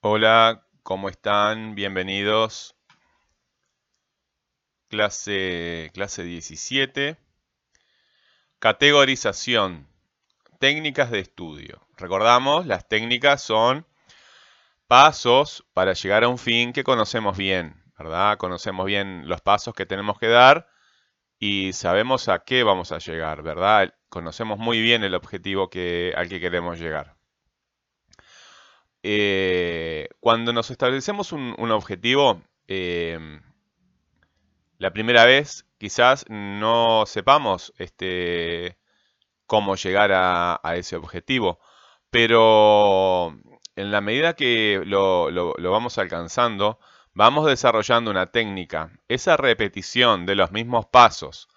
Hola, ¿cómo están? Bienvenidos. Clase, clase 17. Categorización. Técnicas de estudio. Recordamos, las técnicas son pasos para llegar a un fin que conocemos bien, ¿verdad? Conocemos bien los pasos que tenemos que dar y sabemos a qué vamos a llegar, ¿verdad? Conocemos muy bien el objetivo al que queremos llegar. Eh, cuando nos establecemos un, objetivo, em, la primera vez quizás no sepamos este, cómo llegar a, ese objetivo, pero en la medida que lo, vamos alcanzando, vamos desarrollando una técnica. Esa repetición de los mismos pasos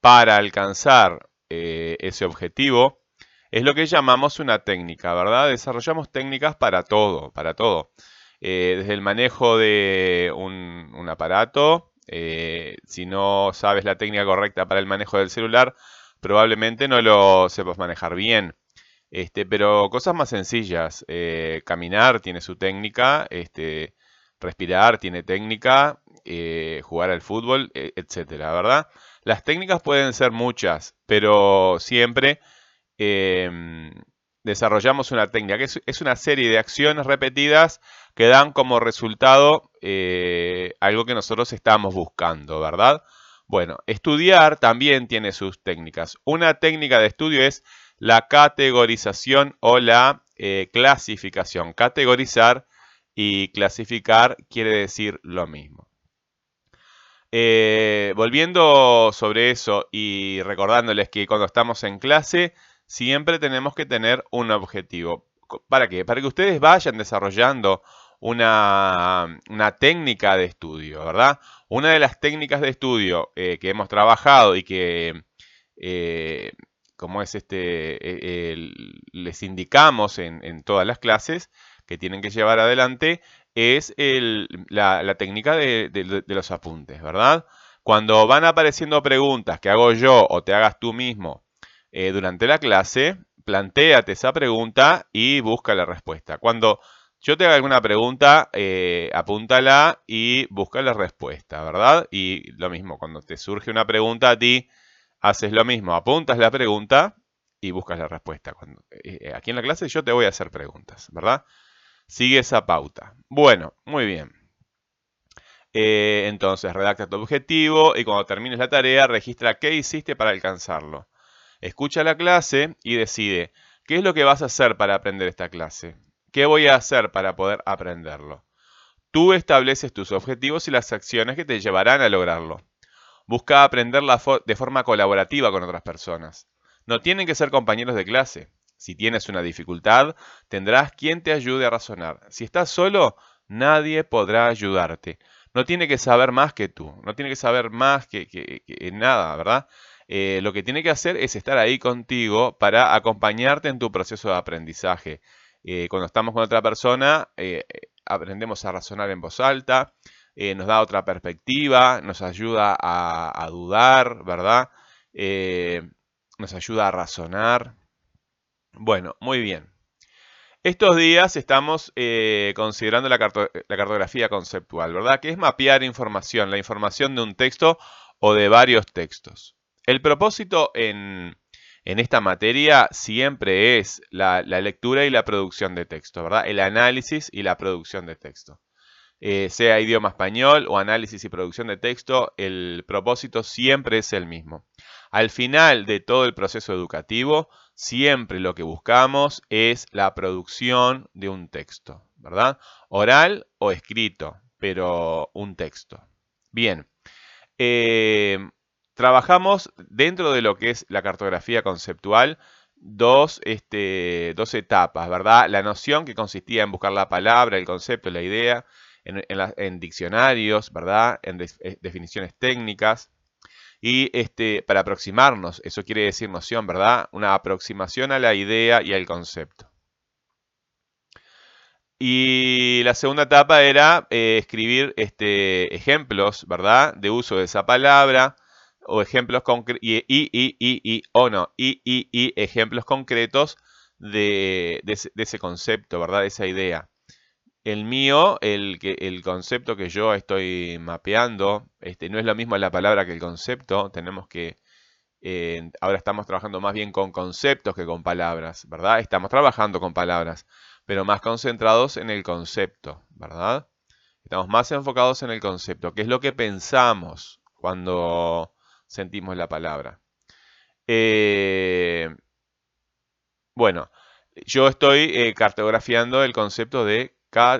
para alcanzar eh, ese objetivo es lo que llamamos una técnica, ¿verdad? Desarrollamos técnicas para todo, para todo. Eh, desde el manejo de un, aparato, eh, si no sabes la técnica correcta para el manejo del celular, probablemente no lo sepas manejar bien. Este, pero cosas más sencillas, eh, caminar tiene su técnica, este, respirar tiene técnica, jugar al fútbol, e, etcétera, ¿verdad? Las técnicas pueden ser muchas, pero siempre Em, desarrollamos una técnica, que es, una serie de acciones repetidas que dan como resultado eh, algo que nosotros estamos buscando, ¿verdad? Bueno, estudiar también tiene sus técnicas. Una técnica de estudio es la categorización o la eh, clasificación. Categorizar y clasificar quiere decir lo mismo. Eh, volviendo sobre eso y recordándoles que cuando estamos en clase siempre tenemos que tener un objetivo. ¿Para qué? Para que ustedes vayan desarrollando una, técnica de estudio, ¿verdad? Una de las técnicas de estudio eh, que hemos trabajado y que, eh, como es este, e, les indicamos en, todas las clases que tienen que llevar adelante, es la, técnica de, de los apuntes, ¿verdad? Cuando van apareciendo preguntas que hago yo o te hagas tú mismo eh, durante la clase, plantéate esa pregunta y busca la respuesta. Cuando yo te haga alguna pregunta, eh, apúntala y busca la respuesta, ¿verdad? Y lo mismo, cuando te surge una pregunta a ti, haces lo mismo, apuntas la pregunta y buscas la respuesta. Eh, aquí en la clase yo te voy a hacer preguntas, ¿verdad? Sigue esa pauta. Bueno, muy bien. entonces, redacta tu objetivo y cuando termines la tarea, registra qué hiciste para alcanzarlo. Escucha la clase y decide qué es lo que vas a hacer para aprender esta clase. ¿Qué voy a hacer para poder aprenderlo? Tú estableces tus objetivos y las acciones que te llevarán a lograrlo. Busca aprender de forma colaborativa con otras personas. No tienen que ser compañeros de clase. Si tienes una dificultad, tendrás quien te ayude a razonar. Si estás solo, nadie podrá ayudarte. No tiene que saber más que tú, no tiene que saber más que, que nada, ¿verdad? Eh, lo que tiene que hacer es estar ahí contigo para acompañarte en tu proceso de aprendizaje. Eh, cuando estamos con otra persona, eh, aprendemos a razonar en voz alta, nos da otra perspectiva, nos ayuda a, dudar, ¿verdad? nos ayuda a razonar. Bueno, muy bien. Estos días estamos considerando la, la, cartografía conceptual, ¿verdad? Que es mapear información, la información de un texto o de varios textos. El propósito en, esta materia siempre es la, lectura y la producción de texto, ¿verdad? El análisis y la producción de texto. Eh, sea idioma español o análisis y producción de texto, el propósito siempre es el mismo. Al final de todo el proceso educativo, siempre lo que buscamos es la producción de un texto, ¿verdad? Oral o escrito, pero un texto. Bien. Eh, Trabajamos dentro de lo que es la cartografía conceptual dos, este, dos etapas, ¿verdad? La noción que consistía en buscar la palabra, el concepto, la idea, en, diccionarios, ¿verdad? En eh, definiciones técnicas. Y este, para aproximarnos, eso quiere decir noción, ¿verdad? Una aproximación a la idea y al concepto. Y la segunda etapa era eh, escribir este, ejemplos, ¿verdad? De uso de esa palabra, o ejemplos concretos, y, y, y, y, o no, y, y, y ejemplos concretos de, ese, concepto, ¿verdad? De esa idea. el mío, el, que, el concepto que yo estoy mapeando, este, no es lo mismo la palabra que el concepto. Tenemos que, eh, ahora estamos trabajando más bien con conceptos que con palabras, ¿verdad? Estamos trabajando con palabras, pero más concentrados en el concepto, ¿verdad? Estamos más enfocados en el concepto, que es lo que pensamos cuando sentimos la palabra. Eh, bueno, yo estoy eh, cartografiando el concepto de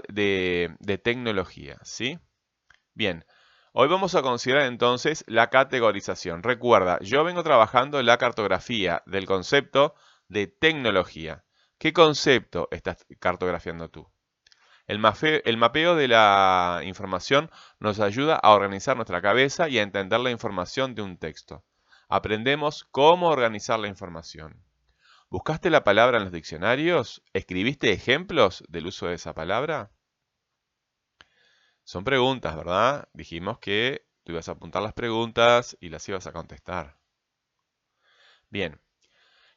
de, tecnología, ¿sí? Bien, hoy vamos a considerar entonces la categorización. Recuerda, yo vengo trabajando la cartografía del concepto de tecnología. ¿Qué concepto estás cartografiando tú? El mapeo, de la información nos ayuda a organizar nuestra cabeza y a entender la información de un texto. Aprendemos cómo organizar la información. ¿Buscaste la palabra en los diccionarios? ¿Escribiste ejemplos del uso de esa palabra? Son preguntas, ¿verdad? Dijimos que tú ibas a apuntar las preguntas y las ibas a contestar. Bien.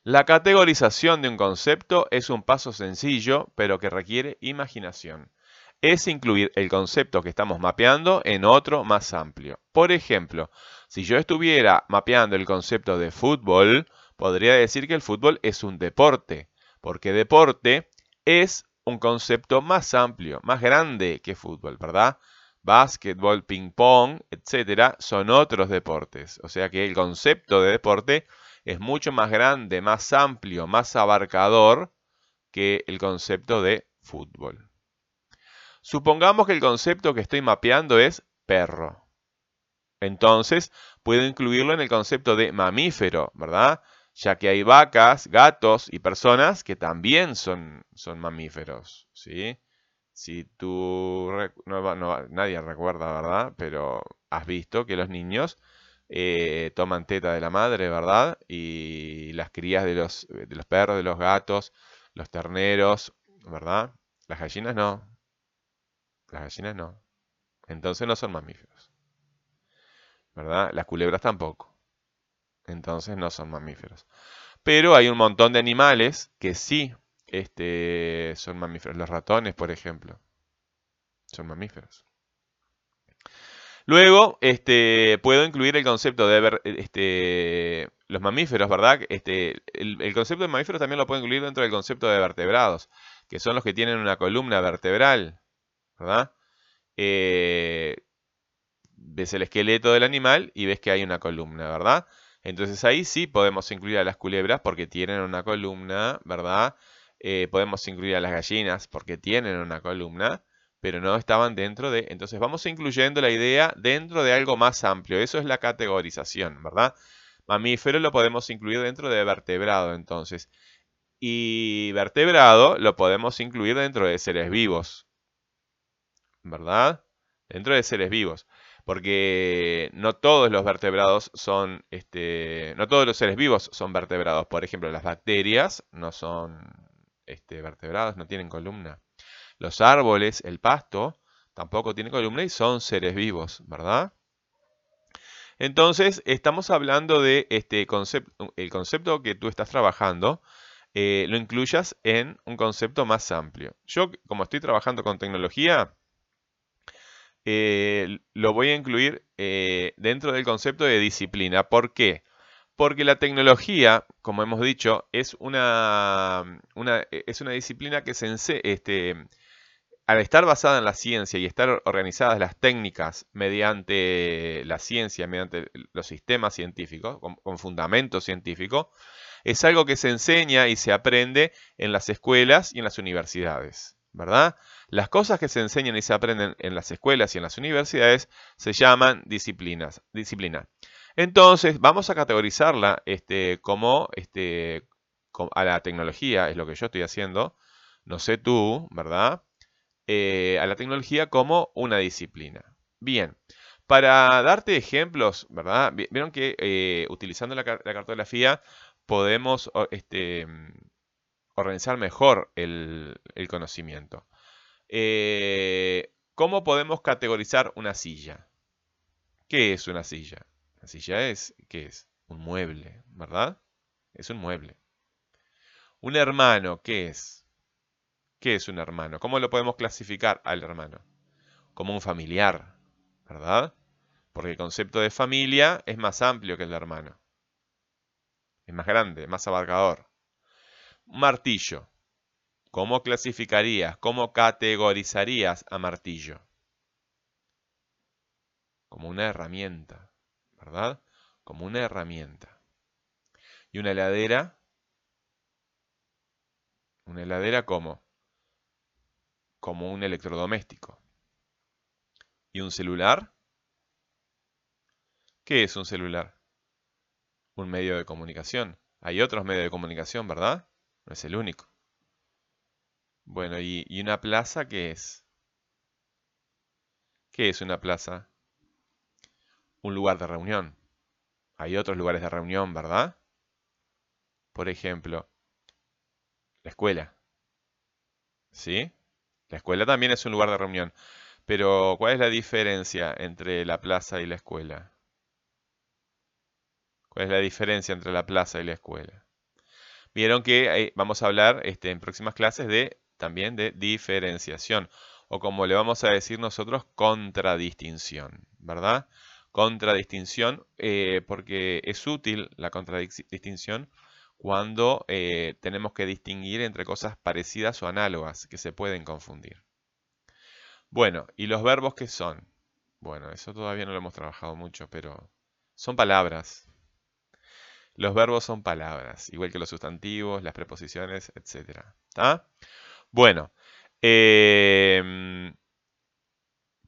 La categorización de un concepto es un paso sencillo, pero que requiere imaginación. Es incluir el concepto que estamos mapeando en otro más amplio. Por ejemplo, si yo estuviera mapeando el concepto de fútbol, podría decir que el fútbol es un deporte, porque deporte es un concepto más amplio, más grande que fútbol, ¿verdad? Básquetbol, ping pong, etcétera, son otros deportes. O sea que el concepto de deporte es mucho más grande, más amplio, más abarcador que el concepto de fútbol. Supongamos que el concepto que estoy mapeando es perro. Entonces, puedo incluirlo en el concepto de mamífero, ¿verdad? ya que hay vacas, gatos y personas que también son, son mamíferos, ¿sí? Si tú, nadie recuerda, ¿verdad? Pero has visto que los niños eh, toman teta de la madre, ¿verdad? Y las crías de los, de los perros, de los gatos, los terneros, ¿verdad? Las gallinas no. Las gallinas no. Entonces no son mamíferos. ¿Verdad? Las culebras tampoco entonces no son mamíferos. Pero hay un montón de animales que sí este, son mamíferos. Los ratones, por ejemplo, son mamíferos. Luego, este, puedo incluir el concepto de ver, este, los mamíferos, ¿verdad? Este, el, concepto de mamíferos también lo puedo incluir dentro del concepto de vertebrados, que son los que tienen una columna vertebral, ¿verdad? Eh, ves el esqueleto del animal y ves que hay una columna, ¿verdad? Entonces ahí sí podemos incluir a las culebras porque tienen una columna, ¿verdad? Eh, podemos incluir a las gallinas porque tienen una columna, pero no estaban dentro de... Entonces vamos incluyendo la idea dentro de algo más amplio. Eso es la categorización, ¿verdad? Mamífero lo podemos incluir dentro de vertebrado, entonces. Y vertebrado lo podemos incluir dentro de seres vivos, ¿verdad? Dentro de seres vivos porque no todos los vertebrados son, este, no todos los seres vivos son vertebrados. Por ejemplo, las bacterias no son este, vertebrados, no tienen columna. Los árboles, el pasto, tampoco tiene columna y son seres vivos, ¿verdad? Entonces, estamos hablando de este concepto, el concepto que tú estás trabajando, eh, lo incluyas en un concepto más amplio. Yo, como estoy trabajando con tecnología, eh, lo voy a incluir eh, dentro del concepto de disciplina. ¿Por qué? Porque la tecnología, como hemos dicho, es una, es una disciplina que se este, al estar basada en la ciencia y estar organizadas las técnicas mediante la ciencia, mediante los sistemas científicos, con, fundamento científico, es algo que se enseña y se aprende en las escuelas y en las universidades. ¿verdad? Las cosas que se enseñan y se aprenden en las escuelas y en las universidades se llaman disciplinas, disciplina. Entonces, vamos a categorizarla este, como, este, a la tecnología, es lo que yo estoy haciendo, no sé tú, ¿verdad? Eh, a la tecnología como una disciplina. Bien, para darte ejemplos, ¿verdad? Vieron que eh, utilizando la, cartografía podemos este, organizar mejor el, conocimiento. Eh, ¿Cómo podemos categorizar una silla? ¿Qué es una silla? Una silla es, ¿qué es? Un mueble, ¿verdad? Es un mueble. Un hermano, ¿qué es? ¿Qué es un hermano? ¿Cómo lo podemos clasificar al hermano? Como un familiar, ¿verdad? Porque el concepto de familia es más amplio que el de hermano. Es más grande, más abarcador. Martillo. ¿Cómo clasificarías, cómo categorizarías a martillo? Como una herramienta, ¿verdad? Como una herramienta. ¿Y una heladera? ¿Una heladera cómo? Como un electrodoméstico. ¿Y un celular? ¿Qué es un celular? Un medio de comunicación. Hay otros medios de comunicación, ¿verdad? No es el único. Bueno, ¿y, una plaza qué es? ¿Qué es una plaza? Un lugar de reunión. Hay otros lugares de reunión, ¿verdad? Por ejemplo, la escuela. ¿Sí? La escuela también es un lugar de reunión. Pero, ¿cuál es la diferencia entre la plaza y la escuela? ¿Cuál es la diferencia entre la plaza y la escuela? Vieron que eh, vamos a hablar este, en próximas clases de también de diferenciación o como le vamos a decir nosotros, contradistinción, ¿verdad? Contradistinción eh, porque es útil la contradistinción cuando eh, tenemos que distinguir entre cosas parecidas o análogas que se pueden confundir. Bueno, ¿y los verbos qué son? Bueno, eso todavía no lo hemos trabajado mucho, pero son palabras, los verbos son palabras, igual que los sustantivos, las preposiciones, etc. Bueno, eh,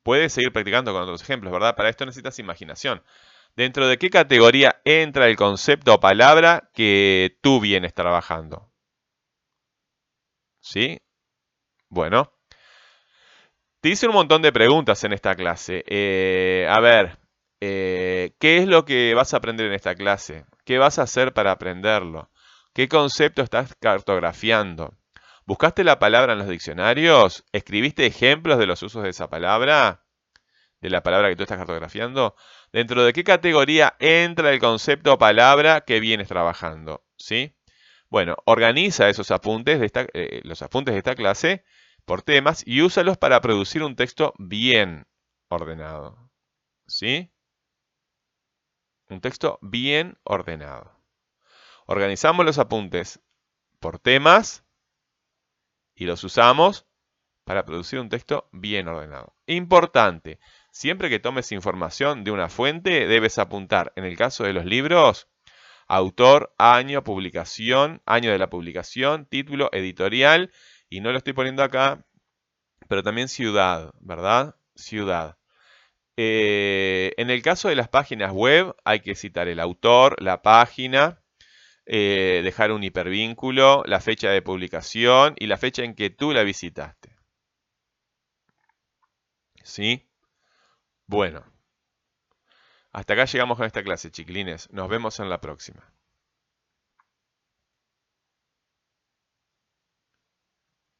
puedes seguir practicando con otros ejemplos, ¿verdad? Para esto necesitas imaginación. ¿Dentro de qué categoría entra el concepto o palabra que tú vienes trabajando? ¿Sí? Bueno. Te hice un montón de preguntas en esta clase. Eh, a ver, eh, ¿qué es lo que vas a aprender en esta clase? ¿Qué vas a hacer para aprenderlo? ¿Qué concepto estás cartografiando? ¿Buscaste la palabra en los diccionarios? ¿Escribiste ejemplos de los usos de esa palabra? ¿De la palabra que tú estás cartografiando? ¿Dentro de qué categoría entra el concepto o palabra que vienes trabajando? ¿Sí? Bueno, organiza esos apuntes, de eh, los apuntes de esta clase por temas y úsalos para producir un texto bien ordenado. ¿Sí? Un texto bien ordenado. Organizamos los apuntes por temas y los usamos para producir un texto bien ordenado. Importante, siempre que tomes información de una fuente, debes apuntar, en el caso de los libros, autor, año, publicación, año de la publicación, título, editorial, y no lo estoy poniendo acá, pero también ciudad, ¿verdad? Ciudad. Eh, en el caso de las páginas web hay que citar el autor, la página, eh, dejar un hipervínculo, la fecha de publicación y la fecha en que tú la visitaste. ¿Sí? Bueno. Hasta acá llegamos con esta clase, chiquilines. Nos vemos en la próxima.